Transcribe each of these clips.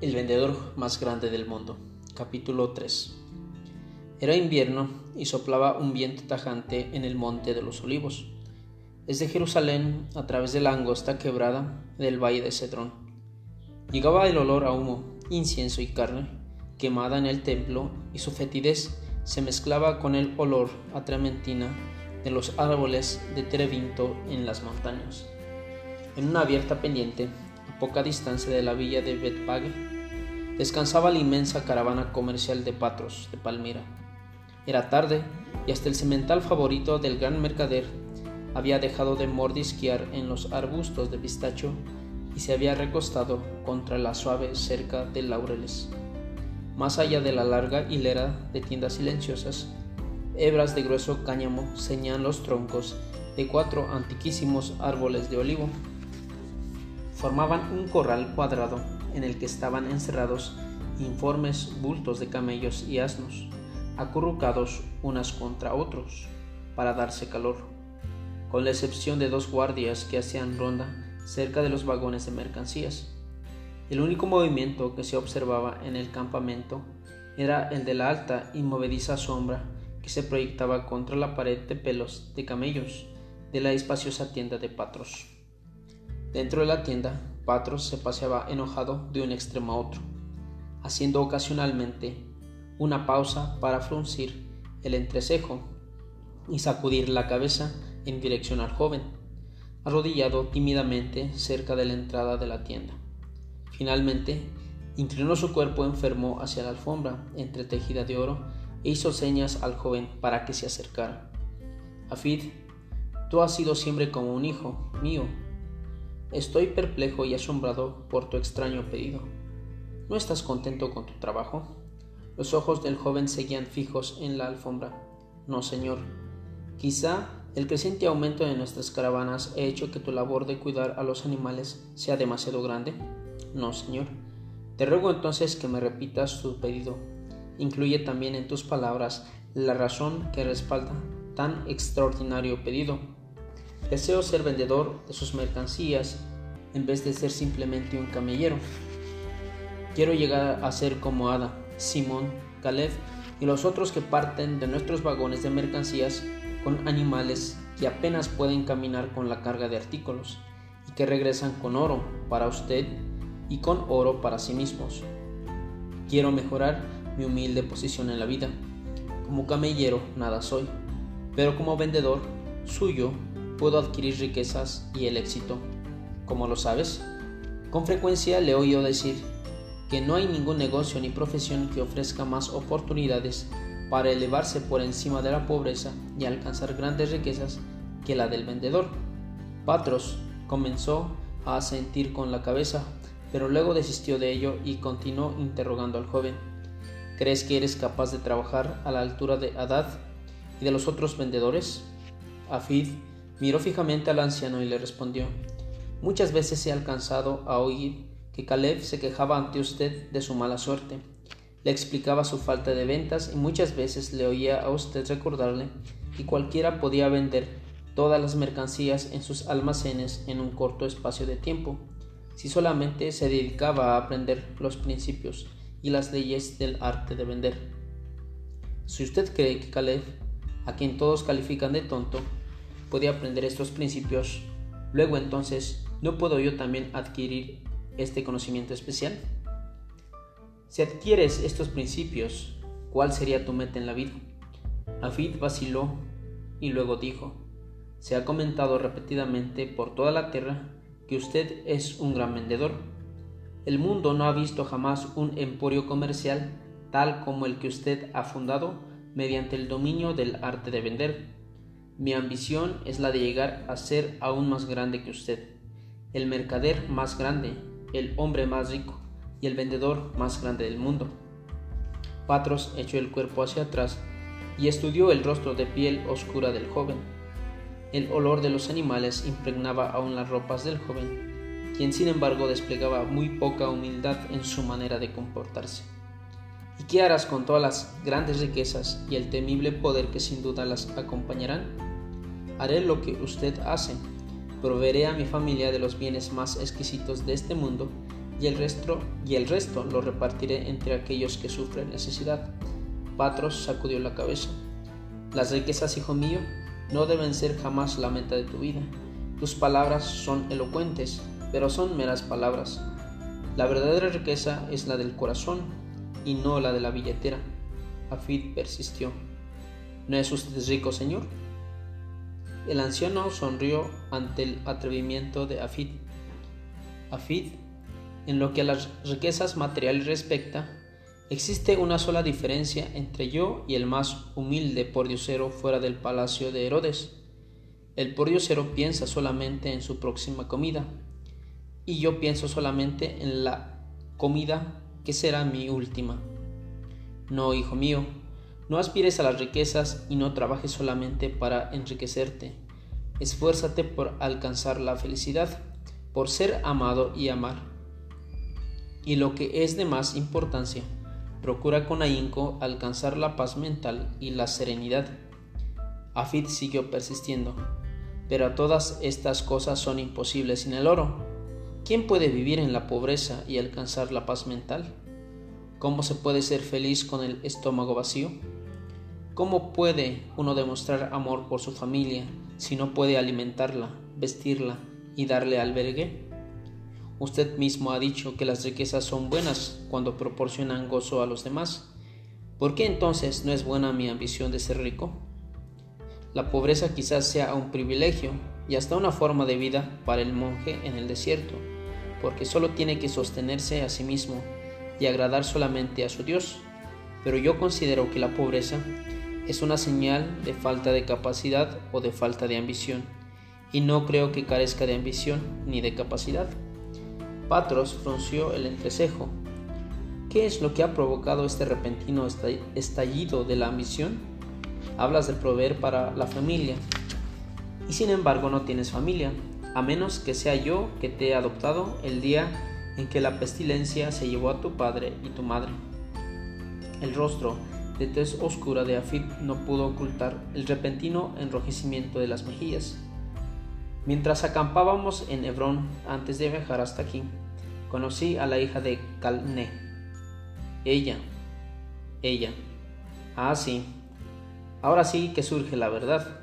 El vendedor más grande del mundo. Capítulo 3. Era invierno y soplaba un viento tajante en el monte de los olivos. Desde Jerusalén, a través de la angosta quebrada del valle de Cedrón, llegaba el olor a humo, incienso y carne quemada en el templo y su fetidez se mezclaba con el olor a trementina de los árboles de Terevinto en las montañas. En una abierta pendiente, a poca distancia de la villa de Betpage, descansaba la inmensa caravana comercial de Patros de Palmira. Era tarde y hasta el cemental favorito del gran mercader había dejado de mordisquear en los arbustos de pistacho y se había recostado contra la suave cerca de laureles. Más allá de la larga hilera de tiendas silenciosas, hebras de grueso cáñamo ceñían los troncos de cuatro antiquísimos árboles de olivo. Formaban un corral cuadrado en el que estaban encerrados informes bultos de camellos y asnos, acurrucados unas contra otros, para darse calor, con la excepción de dos guardias que hacían ronda cerca de los vagones de mercancías. El único movimiento que se observaba en el campamento era el de la alta y movediza sombra que se proyectaba contra la pared de pelos de camellos de la espaciosa tienda de Patros. Dentro de la tienda Se paseaba enojado de un extremo a otro, haciendo ocasionalmente una pausa para fruncir el entrecejo y sacudir la cabeza en dirección al joven, arrodillado tímidamente cerca de la entrada de la tienda. Finalmente, inclinó su cuerpo enfermo hacia la alfombra entretejida de oro e hizo señas al joven para que se acercara. Afid, tú has sido siempre como un hijo mío, Estoy perplejo y asombrado por tu extraño pedido. ¿No estás contento con tu trabajo? Los ojos del joven seguían fijos en la alfombra. No, señor. Quizá el creciente aumento de nuestras caravanas ha hecho que tu labor de cuidar a los animales sea demasiado grande. No, señor. Te ruego entonces que me repitas tu pedido. Incluye también en tus palabras la razón que respalda tan extraordinario pedido. Deseo ser vendedor de sus mercancías en vez de ser simplemente un camellero. Quiero llegar a ser como Ada, Simón, Caleb y los otros que parten de nuestros vagones de mercancías con animales que apenas pueden caminar con la carga de artículos y que regresan con oro para usted y con oro para sí mismos. Quiero mejorar mi humilde posición en la vida. Como camellero nada soy, pero como vendedor suyo puedo adquirir riquezas y el éxito. ¿Cómo lo sabes? Con frecuencia le oído decir que no hay ningún negocio ni profesión que ofrezca más oportunidades para elevarse por encima de la pobreza y alcanzar grandes riquezas que la del vendedor. Patros comenzó a asentir con la cabeza, pero luego desistió de ello y continuó interrogando al joven. ¿Crees que eres capaz de trabajar a la altura de Adad y de los otros vendedores? Afid Miró fijamente al anciano y le respondió, Muchas veces he alcanzado a oír que Caleb se quejaba ante usted de su mala suerte. Le explicaba su falta de ventas y muchas veces le oía a usted recordarle que cualquiera podía vender todas las mercancías en sus almacenes en un corto espacio de tiempo, si solamente se dedicaba a aprender los principios y las leyes del arte de vender. Si usted cree que Caleb, a quien todos califican de tonto, puede aprender estos principios, luego entonces, ¿no puedo yo también adquirir este conocimiento especial? Si adquieres estos principios, ¿cuál sería tu meta en la vida? Afid vaciló y luego dijo, se ha comentado repetidamente por toda la tierra que usted es un gran vendedor. El mundo no ha visto jamás un emporio comercial tal como el que usted ha fundado mediante el dominio del arte de vender. Mi ambición es la de llegar a ser aún más grande que usted, el mercader más grande, el hombre más rico y el vendedor más grande del mundo. Patros echó el cuerpo hacia atrás y estudió el rostro de piel oscura del joven. El olor de los animales impregnaba aún las ropas del joven, quien sin embargo desplegaba muy poca humildad en su manera de comportarse. ¿Y qué harás con todas las grandes riquezas y el temible poder que sin duda las acompañarán? Haré lo que usted hace. Proveeré a mi familia de los bienes más exquisitos de este mundo y el resto, y el resto lo repartiré entre aquellos que sufren necesidad. Patros sacudió la cabeza. Las riquezas, hijo mío, no deben ser jamás la meta de tu vida. Tus palabras son elocuentes, pero son meras palabras. La verdadera riqueza es la del corazón y no la de la billetera. Afid persistió. ¿No es usted rico, señor? El anciano sonrió ante el atrevimiento de Afid. Afid, en lo que a las riquezas materiales respecta, existe una sola diferencia entre yo y el más humilde pordiosero fuera del palacio de Herodes. El pordiosero piensa solamente en su próxima comida, y yo pienso solamente en la comida que será mi última. No, hijo mío, no aspires a las riquezas y no trabajes solamente para enriquecerte. Esfuérzate por alcanzar la felicidad, por ser amado y amar. Y lo que es de más importancia, procura con ahínco alcanzar la paz mental y la serenidad. Afid siguió persistiendo, pero todas estas cosas son imposibles sin el oro. ¿Quién puede vivir en la pobreza y alcanzar la paz mental? ¿Cómo se puede ser feliz con el estómago vacío? ¿Cómo puede uno demostrar amor por su familia si no puede alimentarla, vestirla y darle albergue? Usted mismo ha dicho que las riquezas son buenas cuando proporcionan gozo a los demás. ¿Por qué entonces no es buena mi ambición de ser rico? La pobreza quizás sea un privilegio y hasta una forma de vida para el monje en el desierto, porque solo tiene que sostenerse a sí mismo y agradar solamente a su Dios. Pero yo considero que la pobreza es una señal de falta de capacidad o de falta de ambición, y no creo que carezca de ambición ni de capacidad. Patros frunció el entrecejo. ¿Qué es lo que ha provocado este repentino estallido de la ambición? Hablas de proveer para la familia, y sin embargo no tienes familia, a menos que sea yo que te he adoptado el día en que la pestilencia se llevó a tu padre y tu madre. El rostro de tez oscura de Afid no pudo ocultar el repentino enrojecimiento de las mejillas. Mientras acampábamos en Hebrón antes de viajar hasta aquí, conocí a la hija de Calné. Ella, ella. Ah, sí. Ahora sí que surge la verdad.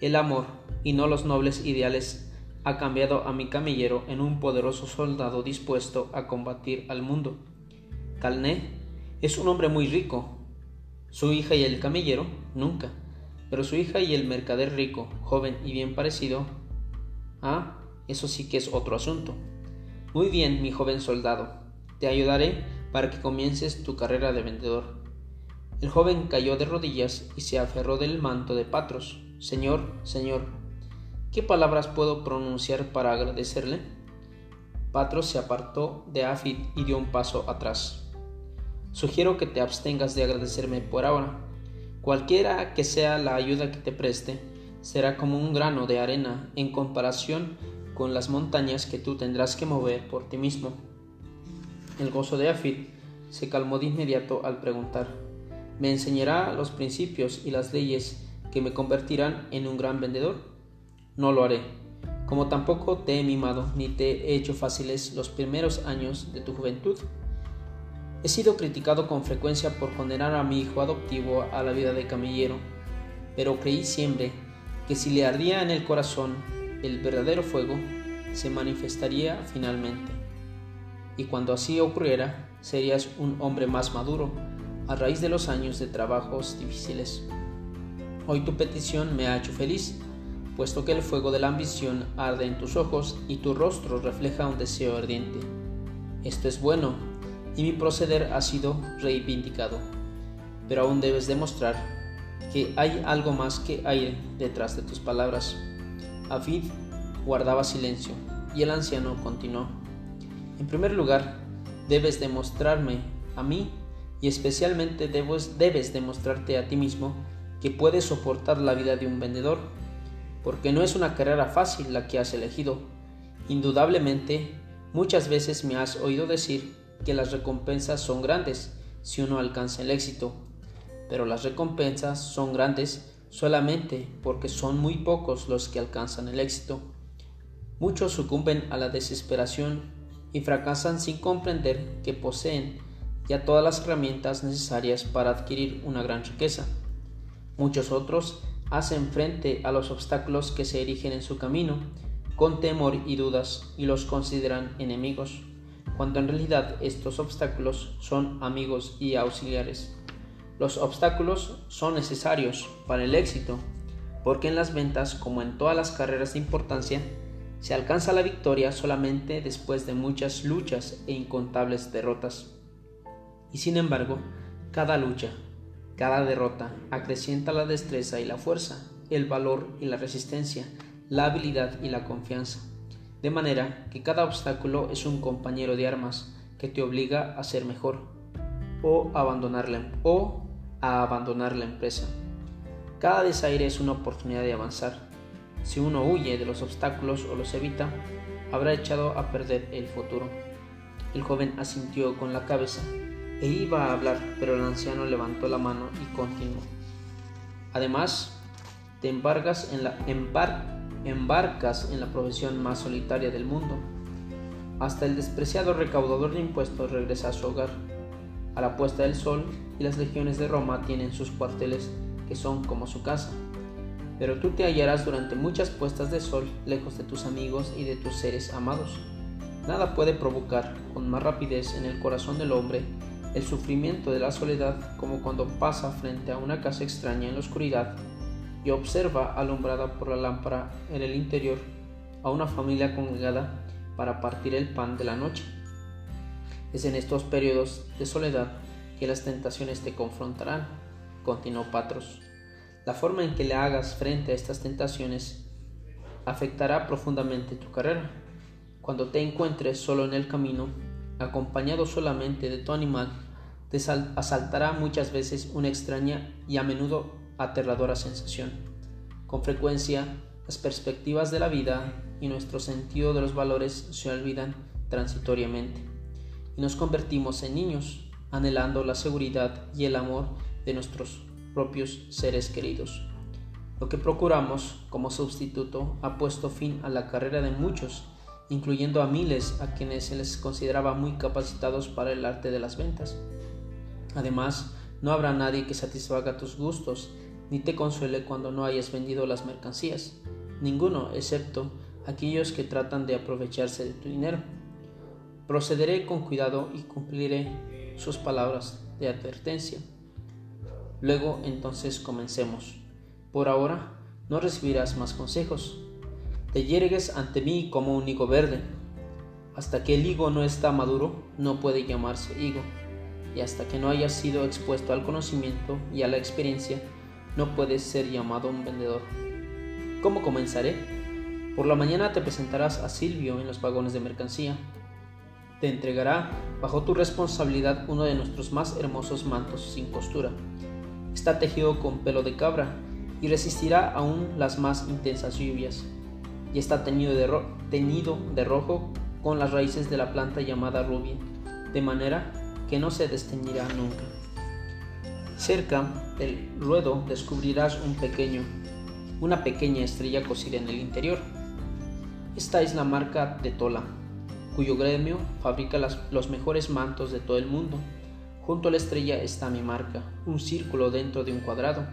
El amor, y no los nobles ideales, ha cambiado a mi camillero en un poderoso soldado dispuesto a combatir al mundo. Calné es un hombre muy rico, su hija y el camellero, nunca. Pero su hija y el mercader rico, joven y bien parecido, ah, eso sí que es otro asunto. Muy bien, mi joven soldado, te ayudaré para que comiences tu carrera de vendedor. El joven cayó de rodillas y se aferró del manto de Patros. Señor, señor, ¿qué palabras puedo pronunciar para agradecerle? Patros se apartó de Afid y dio un paso atrás. Sugiero que te abstengas de agradecerme por ahora. Cualquiera que sea la ayuda que te preste, será como un grano de arena en comparación con las montañas que tú tendrás que mover por ti mismo. El gozo de Afid se calmó de inmediato al preguntar, ¿me enseñará los principios y las leyes que me convertirán en un gran vendedor? No lo haré, como tampoco te he mimado ni te he hecho fáciles los primeros años de tu juventud. He sido criticado con frecuencia por condenar a mi hijo adoptivo a la vida de camillero, pero creí siempre que si le ardía en el corazón el verdadero fuego, se manifestaría finalmente. Y cuando así ocurriera, serías un hombre más maduro a raíz de los años de trabajos difíciles. Hoy tu petición me ha hecho feliz, puesto que el fuego de la ambición arde en tus ojos y tu rostro refleja un deseo ardiente. Esto es bueno, y mi proceder ha sido reivindicado. Pero aún debes demostrar que hay algo más que aire detrás de tus palabras. Afid guardaba silencio y el anciano continuó. En primer lugar, debes demostrarme a mí y especialmente debes, debes demostrarte a ti mismo que puedes soportar la vida de un vendedor, porque no es una carrera fácil la que has elegido. Indudablemente, muchas veces me has oído decir que las recompensas son grandes si uno alcanza el éxito, pero las recompensas son grandes solamente porque son muy pocos los que alcanzan el éxito. Muchos sucumben a la desesperación y fracasan sin comprender que poseen ya todas las herramientas necesarias para adquirir una gran riqueza. Muchos otros hacen frente a los obstáculos que se erigen en su camino con temor y dudas y los consideran enemigos, cuando en realidad estos obstáculos son amigos y auxiliares. Los obstáculos son necesarios para el éxito, porque en las ventas, como en todas las carreras de importancia, se alcanza la victoria solamente después de muchas luchas e incontables derrotas. Y sin embargo, cada lucha, cada derrota acrecienta la destreza y la fuerza, el valor y la resistencia, la habilidad y la confianza. De manera que cada obstáculo es un compañero de armas que te obliga a ser mejor o abandonarla, o a abandonar la empresa. Cada desaire es una oportunidad de avanzar. Si uno huye de los obstáculos o los evita, habrá echado a perder el futuro. El joven asintió con la cabeza e iba a hablar, pero el anciano levantó la mano y continuó. Además, te embargas en la, embarcas en la profesión más solitaria del mundo. Hasta el despreciado recaudador de impuestos regresa a su hogar. A la puesta del sol y las legiones de Roma tienen sus cuarteles que son como su casa. Pero tú te hallarás durante muchas puestas de sol lejos de tus amigos y de tus seres amados. Nada puede provocar con más rapidez en el corazón del hombre el sufrimiento de la soledad como cuando pasa frente a una casa extraña en la oscuridad observa alumbrada por la lámpara en el interior a una familia congregada para partir el pan de la noche. Es en estos periodos de soledad que las tentaciones te confrontarán, continuó Patros. La forma en que le hagas frente a estas tentaciones afectará profundamente tu carrera. Cuando te encuentres solo en el camino, acompañado solamente de tu animal, te asaltará muchas veces una extraña y a menudo aterradora sensación. Con frecuencia, las perspectivas de la vida y nuestro sentido de los valores se olvidan transitoriamente y nos convertimos en niños, anhelando la seguridad y el amor de nuestros propios seres queridos. Lo que procuramos como sustituto ha puesto fin a la carrera de muchos incluyendo a miles a quienes se les consideraba muy capacitados para el arte de las ventas. Además, no habrá nadie que satisfaga tus gustos ni te consuele cuando no hayas vendido las mercancías, ninguno excepto aquellos que tratan de aprovecharse de tu dinero. Procederé con cuidado y cumpliré sus palabras de advertencia. Luego entonces comencemos. Por ahora no recibirás más consejos, te yergues ante mí como un higo verde. Hasta que el higo no está maduro, no puede llamarse higo, y hasta que no haya sido expuesto al conocimiento y a la experiencia, no puedes ser llamado un vendedor. ¿Cómo comenzaré? Por la mañana te presentarás a Silvio en los vagones de mercancía. Te entregará bajo tu responsabilidad uno de nuestros más hermosos mantos sin costura. Está tejido con pelo de cabra y resistirá aún las más intensas lluvias y está teñido de, rojo con las raíces de la planta llamada rubia, de manera que no se desteñirá nunca. Cerca del ruedo descubrirás un pequeño, una pequeña estrella cosida en el interior. Esta es la marca de Tola, cuyo gremio fabrica los mejores mantos de todo el mundo. Junto a la estrella está mi marca, un círculo dentro de un cuadrado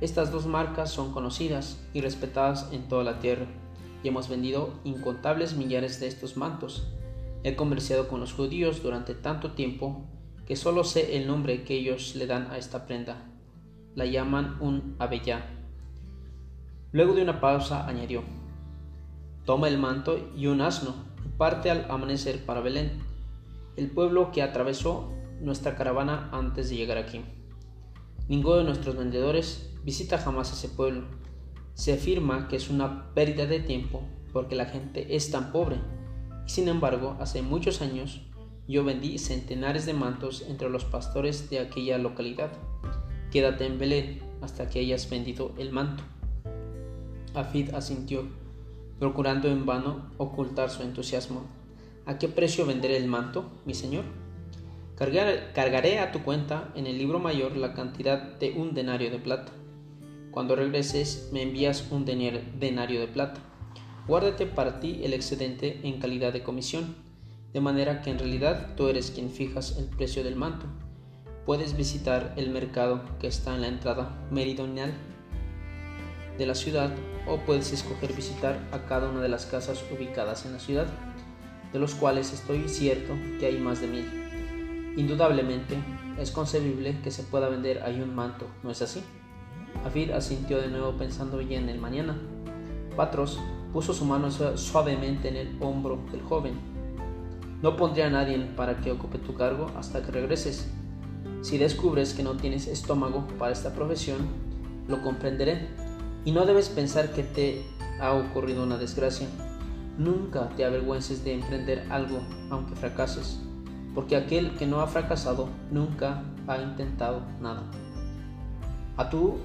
estas dos marcas son conocidas y respetadas en toda la tierra, y hemos vendido incontables millares de estos mantos. He comerciado con los judíos durante tanto tiempo que solo sé el nombre que ellos le dan a esta prenda. La llaman un abellá. Luego de una pausa añadió, toma el manto y un asno parte al amanecer para Belén, el pueblo que atravesó nuestra caravana antes de llegar aquí. Ninguno de nuestros vendedores visita jamás ese pueblo. Se afirma que es una pérdida de tiempo porque la gente es tan pobre. Y sin embargo, hace muchos años yo vendí centenares de mantos entre los pastores de aquella localidad. Quédate en Belén hasta que hayas vendido el manto. Afid asintió, procurando en vano ocultar su entusiasmo. ¿A qué precio venderé el manto, mi señor? Cargaré a tu cuenta en el libro mayor la cantidad de un denario de plata. Cuando regreses me envías un denario de plata. Guárdate para ti el excedente en calidad de comisión, de manera que en realidad tú eres quien fijas el precio del manto. Puedes visitar el mercado que está en la entrada meridional de la ciudad o puedes escoger visitar a cada una de las casas ubicadas en la ciudad, de los cuales estoy cierto que hay más de mil. Indudablemente es concebible que se pueda vender ahí un manto, ¿no es así? Afid asintió de nuevo pensando ya en el mañana. Patros puso su mano suavemente en el hombro del joven. No pondré a nadie para que ocupe tu cargo hasta que regreses. Si descubres que no tienes estómago para esta profesión, lo comprenderé. Y no debes pensar que te ha ocurrido una desgracia. Nunca te avergüences de emprender algo, aunque fracases, porque aquel que no ha fracasado nunca ha intentado nada. A tu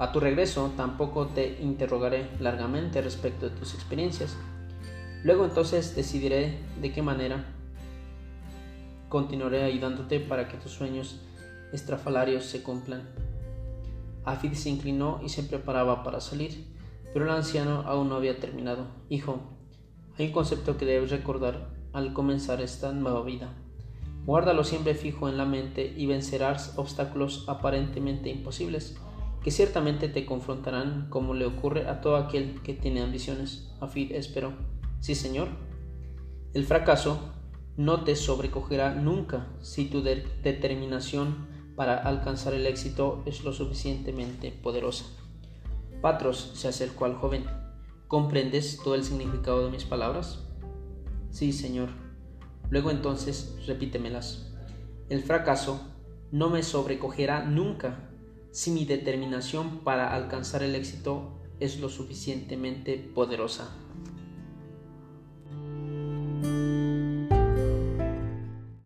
a tu regreso tampoco te interrogaré largamente respecto de tus experiencias. Luego entonces decidiré de qué manera continuaré ayudándote para que tus sueños estrafalarios se cumplan. Afid se inclinó y se preparaba para salir, pero el anciano aún no había terminado. Hijo, hay un concepto que debes recordar al comenzar esta nueva vida. Guárdalo siempre fijo en la mente y vencerás obstáculos aparentemente imposibles que ciertamente te confrontarán como le ocurre a todo aquel que tiene ambiciones. Afid esperó. Sí, señor. El fracaso no te sobrecogerá nunca si tu determinación para alcanzar el éxito es lo suficientemente poderosa. Patros se acercó al joven. ¿Comprendes todo el significado de mis palabras? Sí, señor. Luego entonces repítemelas. El fracaso no me sobrecogerá nunca si mi determinación para alcanzar el éxito es lo suficientemente poderosa.